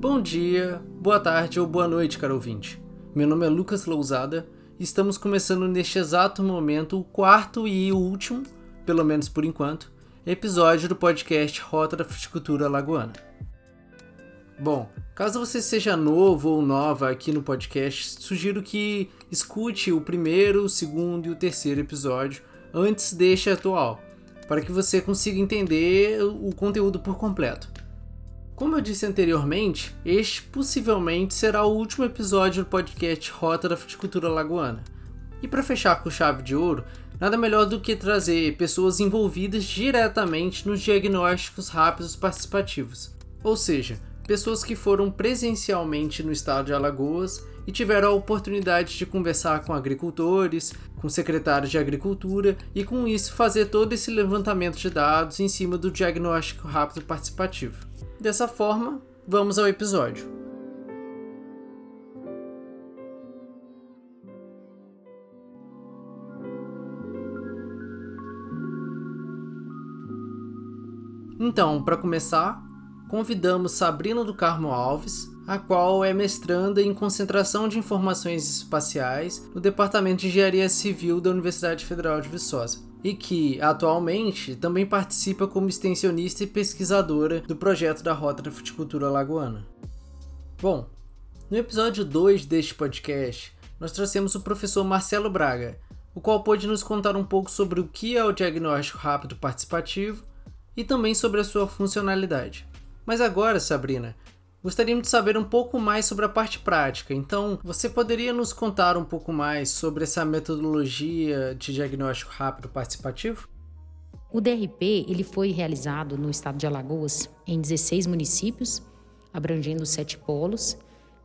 Bom dia, boa tarde ou boa noite, caro ouvinte. Meu nome é Lucas Lousada e estamos começando neste exato momento o quarto e último, pelo menos por enquanto, episódio do podcast Rota da Fruticultura Lagoana. Bom, caso você seja novo ou nova aqui no podcast, sugiro que escute o primeiro, o segundo e o terceiro episódio antes deste atual, para que você consiga entender o conteúdo por completo. Como eu disse anteriormente, este possivelmente será o último episódio do podcast Rota da Fruticultura Lagoana. E para fechar com chave de ouro, nada melhor do que trazer pessoas envolvidas diretamente nos diagnósticos rápidos participativos, ou seja, pessoas que foram presencialmente no estado de Alagoas e tiveram a oportunidade de conversar com agricultores, com secretários de agricultura e com isso fazer todo esse levantamento de dados em cima do diagnóstico rápido participativo. Dessa forma, vamos ao episódio. Então, para começar, convidamos Sabrina do Carmo Alves, a qual é mestranda em concentração de informações espaciais no Departamento de Engenharia Civil da Universidade Federal de Viçosa e que, atualmente, também participa como extensionista e pesquisadora do projeto da Rota da Fruticultura Lagoana. Bom, no episódio 2 deste podcast, nós trouxemos o professor Marcelo Braga, o qual pôde nos contar um pouco sobre o que é o diagnóstico rápido participativo e também sobre a sua funcionalidade. Mas agora, Sabrina, Gostaríamos de saber um pouco mais sobre a parte prática, então você poderia nos contar um pouco mais sobre essa metodologia de diagnóstico rápido participativo? O DRP ele foi realizado no estado de Alagoas em 16 municípios, abrangendo sete polos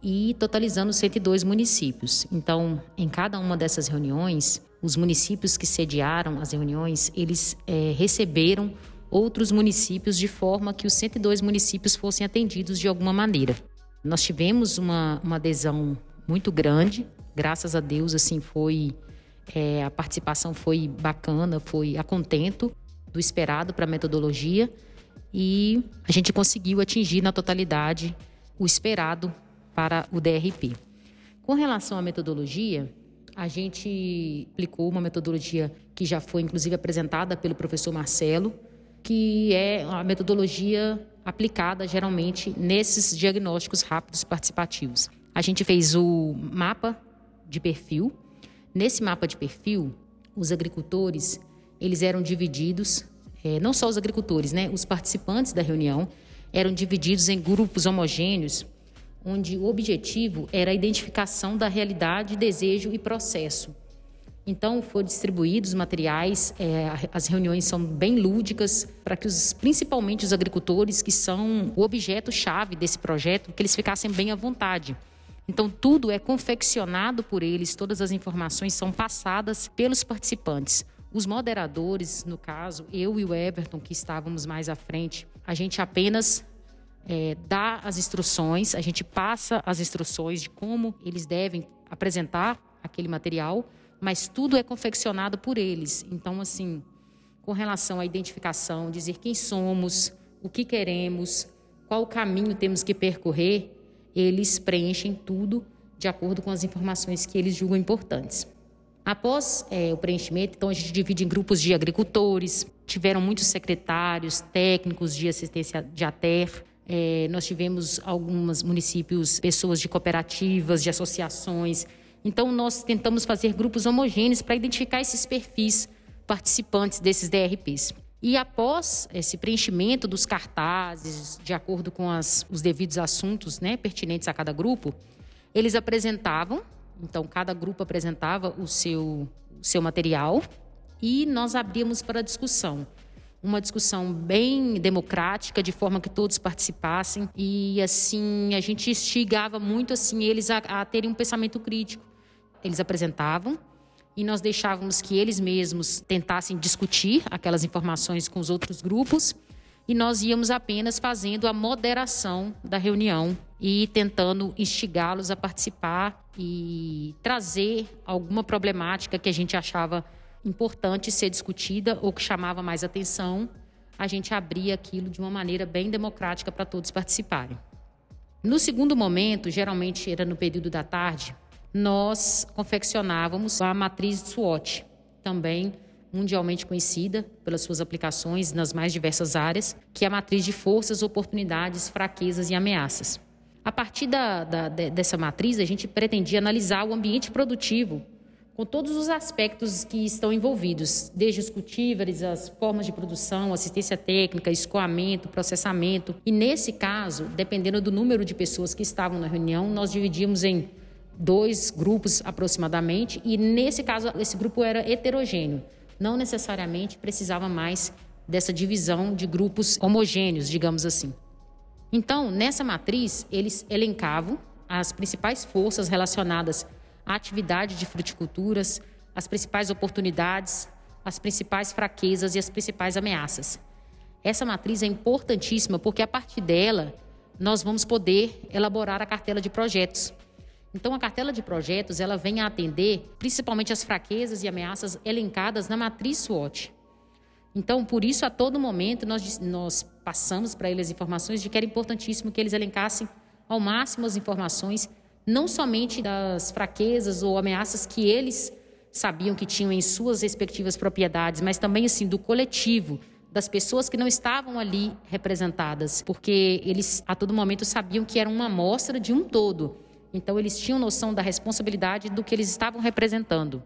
e totalizando 102 municípios. Então, em cada uma dessas reuniões, os municípios que sediaram as reuniões, eles é, receberam outros municípios de forma que os 102 municípios fossem atendidos de alguma maneira. Nós tivemos uma, uma adesão muito grande, graças a Deus, assim, foi é, a participação foi bacana, foi a contento do esperado para a metodologia e a gente conseguiu atingir na totalidade o esperado para o DRP. Com relação à metodologia, a gente aplicou uma metodologia que já foi inclusive apresentada pelo professor Marcelo, que é a metodologia aplicada geralmente nesses diagnósticos rápidos participativos. A gente fez o mapa de perfil. Nesse mapa de perfil, os agricultores eles eram divididos, é, não só os agricultores, né, os participantes da reunião eram divididos em grupos homogêneos, onde o objetivo era a identificação da realidade, desejo e processo então, foram distribuídos materiais, é, as reuniões são bem lúdicas, para que os, principalmente os agricultores, que são o objeto-chave desse projeto, que eles ficassem bem à vontade. Então, tudo é confeccionado por eles, todas as informações são passadas pelos participantes. Os moderadores, no caso, eu e o Everton, que estávamos mais à frente, a gente apenas é, dá as instruções, a gente passa as instruções de como eles devem apresentar aquele material mas tudo é confeccionado por eles. Então, assim, com relação à identificação, dizer quem somos, o que queremos, qual caminho temos que percorrer, eles preenchem tudo de acordo com as informações que eles julgam importantes. Após é, o preenchimento, então a gente divide em grupos de agricultores, tiveram muitos secretários, técnicos de assistência de ATER, é, nós tivemos alguns municípios, pessoas de cooperativas, de associações, então, nós tentamos fazer grupos homogêneos para identificar esses perfis participantes desses DRPs. E após esse preenchimento dos cartazes, de acordo com as, os devidos assuntos né, pertinentes a cada grupo, eles apresentavam, então cada grupo apresentava o seu, o seu material e nós abríamos para discussão. Uma discussão bem democrática, de forma que todos participassem e assim a gente instigava muito assim eles a, a terem um pensamento crítico eles apresentavam e nós deixávamos que eles mesmos tentassem discutir aquelas informações com os outros grupos e nós íamos apenas fazendo a moderação da reunião e tentando instigá-los a participar e trazer alguma problemática que a gente achava importante ser discutida ou que chamava mais atenção, a gente abria aquilo de uma maneira bem democrática para todos participarem. No segundo momento, geralmente era no período da tarde, nós confeccionávamos a matriz SWOT, também mundialmente conhecida pelas suas aplicações nas mais diversas áreas, que é a matriz de forças, oportunidades, fraquezas e ameaças. A partir da, da, dessa matriz, a gente pretendia analisar o ambiente produtivo com todos os aspectos que estão envolvidos, desde os cultívares, as formas de produção, assistência técnica, escoamento, processamento. E nesse caso, dependendo do número de pessoas que estavam na reunião, nós dividimos em dois grupos aproximadamente, e nesse caso esse grupo era heterogêneo não necessariamente precisava mais dessa divisão de grupos homogêneos, digamos assim. Então, nessa matriz, eles elencavam as principais forças relacionadas à atividade de fruticulturas, as principais oportunidades, as principais fraquezas e as principais ameaças. Essa matriz é importantíssima porque a partir dela nós vamos poder elaborar a cartela de projetos então, a cartela de projetos ela vem a atender principalmente as fraquezas e ameaças elencadas na matriz SWOT. Então, por isso, a todo momento, nós, nós passamos para eles informações de que era importantíssimo que eles elencassem ao máximo as informações, não somente das fraquezas ou ameaças que eles sabiam que tinham em suas respectivas propriedades, mas também assim do coletivo, das pessoas que não estavam ali representadas, porque eles a todo momento sabiam que era uma amostra de um todo. Então, eles tinham noção da responsabilidade do que eles estavam representando.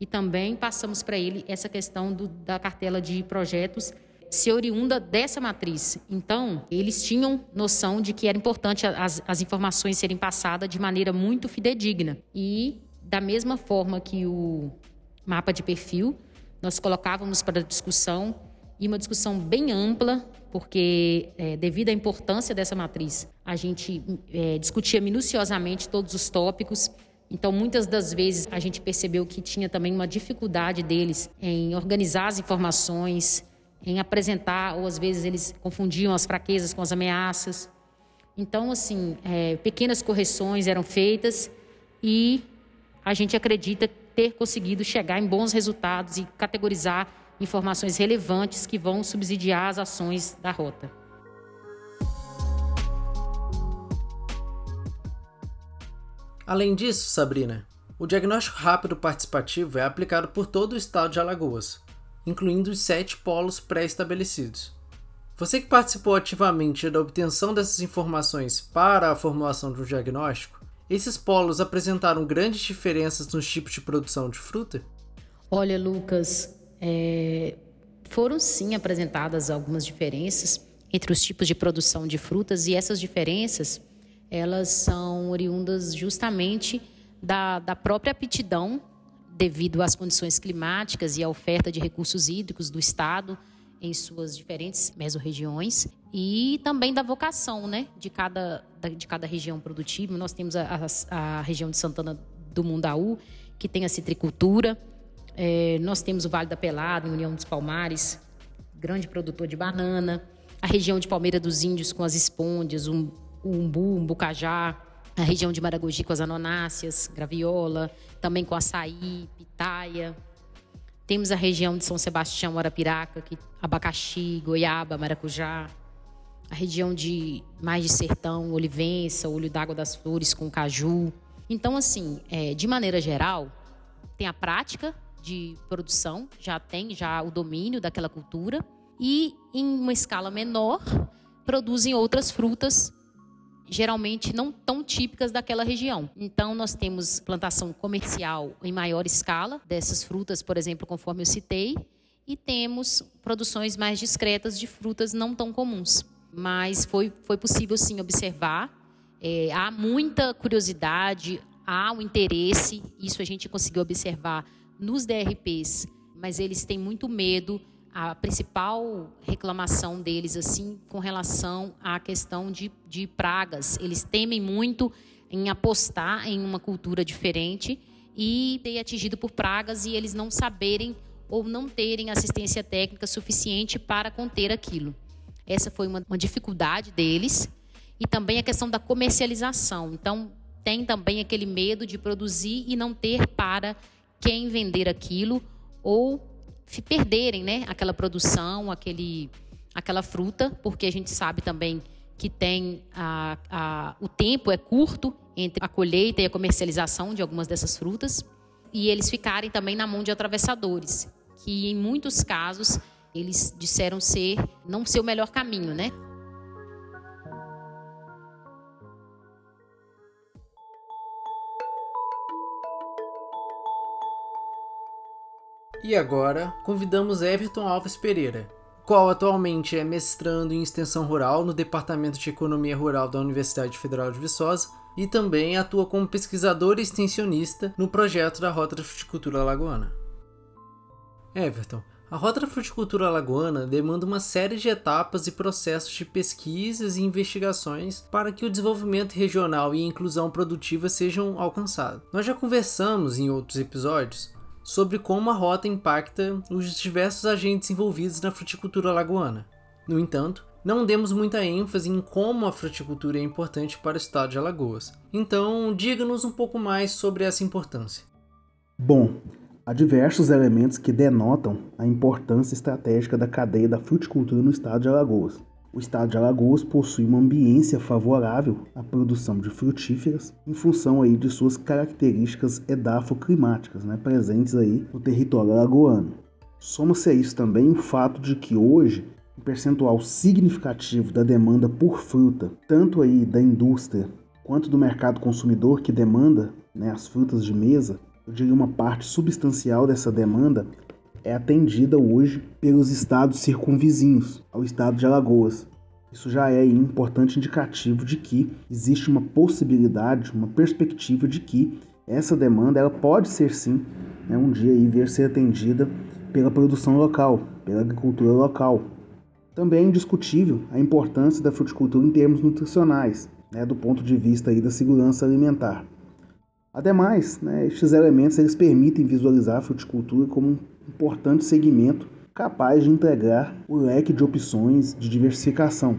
E também passamos para ele essa questão do, da cartela de projetos se oriunda dessa matriz. Então, eles tinham noção de que era importante as, as informações serem passadas de maneira muito fidedigna. E, da mesma forma que o mapa de perfil, nós colocávamos para discussão e uma discussão bem ampla, porque é, devido à importância dessa matriz, a gente é, discutia minuciosamente todos os tópicos. Então, muitas das vezes a gente percebeu que tinha também uma dificuldade deles em organizar as informações, em apresentar, ou às vezes eles confundiam as fraquezas com as ameaças. Então, assim, é, pequenas correções eram feitas e a gente acredita ter conseguido chegar em bons resultados e categorizar informações relevantes que vão subsidiar as ações da rota. Além disso, Sabrina, o diagnóstico rápido participativo é aplicado por todo o estado de Alagoas, incluindo os sete polos pré-estabelecidos. Você que participou ativamente da obtenção dessas informações para a formulação de um diagnóstico, esses polos apresentaram grandes diferenças nos tipos de produção de fruta? Olha, Lucas, é, foram sim apresentadas algumas diferenças entre os tipos de produção de frutas e essas diferenças elas são oriundas justamente da, da própria aptidão devido às condições climáticas e à oferta de recursos hídricos do estado em suas diferentes mesorregiões e também da vocação né, de, cada, de cada região produtiva. Nós temos a, a, a região de Santana do Mundaú, que tem a citricultura, é, nós temos o Vale da Pelada, em União dos Palmares, grande produtor de banana. A região de Palmeira dos Índios com as espôndias, o umbu, um bucajá. A região de Maragogi com as anonáceas, graviola. Também com açaí, pitaia. Temos a região de São Sebastião, Arapiraca, que, abacaxi, goiaba, maracujá. A região de mais de sertão, olivença, olho d'água das flores com caju. Então, assim, é, de maneira geral, tem a prática de produção, já tem já o domínio daquela cultura e em uma escala menor produzem outras frutas geralmente não tão típicas daquela região. Então nós temos plantação comercial em maior escala dessas frutas, por exemplo, conforme eu citei, e temos produções mais discretas de frutas não tão comuns. Mas foi, foi possível sim observar. É, há muita curiosidade, há um interesse, isso a gente conseguiu observar nos DRPs, mas eles têm muito medo. A principal reclamação deles, assim, com relação à questão de, de pragas. Eles temem muito em apostar em uma cultura diferente e ter atingido por pragas e eles não saberem ou não terem assistência técnica suficiente para conter aquilo. Essa foi uma, uma dificuldade deles. E também a questão da comercialização. Então, tem também aquele medo de produzir e não ter para quem vender aquilo ou perderem né, aquela produção, aquele, aquela fruta, porque a gente sabe também que tem a, a, o tempo é curto entre a colheita e a comercialização de algumas dessas frutas, e eles ficarem também na mão de atravessadores, que em muitos casos eles disseram ser não ser o melhor caminho, né? E agora, convidamos Everton Alves Pereira, qual atualmente é mestrando em extensão rural no Departamento de Economia Rural da Universidade Federal de Viçosa e também atua como pesquisador e extensionista no projeto da Rota da Fruticultura Alagoana. Everton, a Rota da Fruticultura Alagoana demanda uma série de etapas e processos de pesquisas e investigações para que o desenvolvimento regional e a inclusão produtiva sejam alcançados. Nós já conversamos em outros episódios sobre como a rota impacta os diversos agentes envolvidos na fruticultura alagoana. No entanto, não demos muita ênfase em como a fruticultura é importante para o estado de Alagoas. Então, diga-nos um pouco mais sobre essa importância. Bom, há diversos elementos que denotam a importância estratégica da cadeia da fruticultura no estado de Alagoas. O estado de Alagoas possui uma ambiência favorável à produção de frutíferas em função aí de suas características edafoclimáticas, né, presentes aí no território alagoano. Soma-se a isso também o fato de que hoje um percentual significativo da demanda por fruta, tanto aí da indústria quanto do mercado consumidor que demanda né, as frutas de mesa, eu diria uma parte substancial dessa demanda é atendida hoje pelos estados circunvizinhos ao estado de Alagoas. Isso já é um importante indicativo de que existe uma possibilidade, uma perspectiva de que essa demanda ela pode ser sim né, um dia aí vir ser atendida pela produção local, pela agricultura local. Também é indiscutível a importância da fruticultura em termos nutricionais, né, do ponto de vista aí da segurança alimentar. Ademais, né, estes elementos eles permitem visualizar a fruticultura como um importante segmento capaz de entregar o leque de opções de diversificação.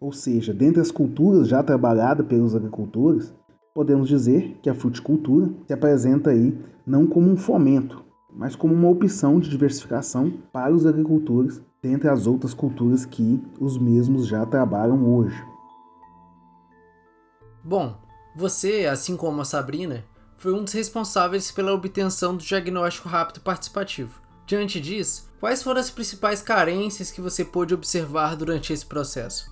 Ou seja, dentre as culturas já trabalhadas pelos agricultores, podemos dizer que a fruticultura se apresenta aí não como um fomento, mas como uma opção de diversificação para os agricultores dentre as outras culturas que os mesmos já trabalham hoje. Bom, você, assim como a Sabrina, foi um dos responsáveis pela obtenção do diagnóstico rápido participativo. Diante disso, quais foram as principais carências que você pôde observar durante esse processo?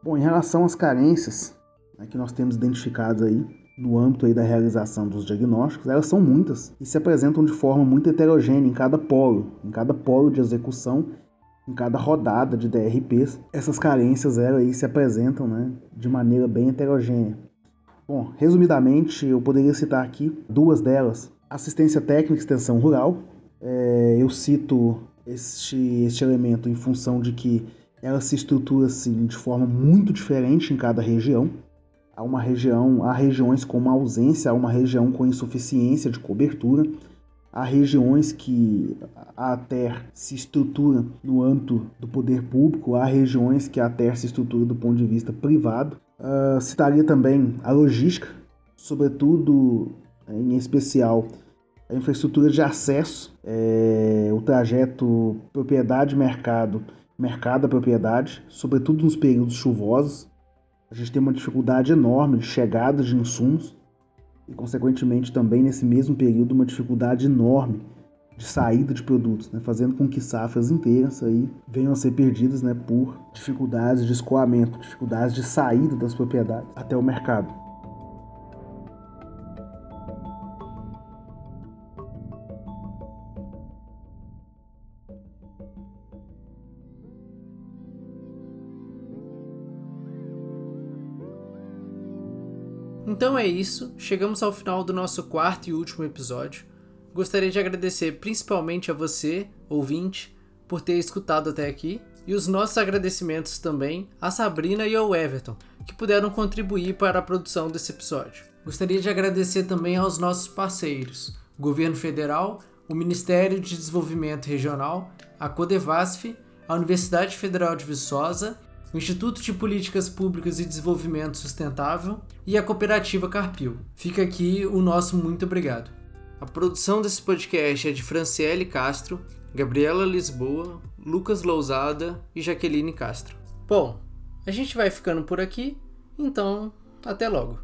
Bom, em relação às carências né, que nós temos identificadas aí no âmbito aí da realização dos diagnósticos, elas são muitas e se apresentam de forma muito heterogênea em cada polo, em cada polo de execução, em cada rodada de DRPs. Essas carências elas aí se apresentam né, de maneira bem heterogênea. Bom, resumidamente, eu poderia citar aqui duas delas. Assistência técnica e extensão rural. É, eu cito este, este elemento em função de que ela se estrutura assim, de forma muito diferente em cada região. Há uma região, há regiões com uma ausência, há uma região com insuficiência de cobertura, há regiões que a TER se estrutura no âmbito do poder público, há regiões que a TER se estrutura do ponto de vista privado. Uh, citaria também a logística, sobretudo, em especial, a infraestrutura de acesso, é, o trajeto propriedade-mercado, mercado-propriedade, sobretudo nos períodos chuvosos. A gente tem uma dificuldade enorme de chegada de insumos e, consequentemente, também nesse mesmo período, uma dificuldade enorme de saída de produtos, né, fazendo com que safras inteiras aí venham a ser perdidas né, por dificuldades de escoamento, dificuldades de saída das propriedades até o mercado. Então é isso, chegamos ao final do nosso quarto e último episódio. Gostaria de agradecer principalmente a você, ouvinte, por ter escutado até aqui, e os nossos agradecimentos também a Sabrina e ao Everton, que puderam contribuir para a produção desse episódio. Gostaria de agradecer também aos nossos parceiros, Governo Federal, o Ministério de Desenvolvimento Regional, a Codevasf, a Universidade Federal de Viçosa, o Instituto de Políticas Públicas e Desenvolvimento Sustentável e a Cooperativa Carpil. Fica aqui o nosso muito obrigado. A produção desse podcast é de Franciele Castro, Gabriela Lisboa, Lucas Lousada e Jaqueline Castro. Bom, A gente vai ficando por aqui, então até logo.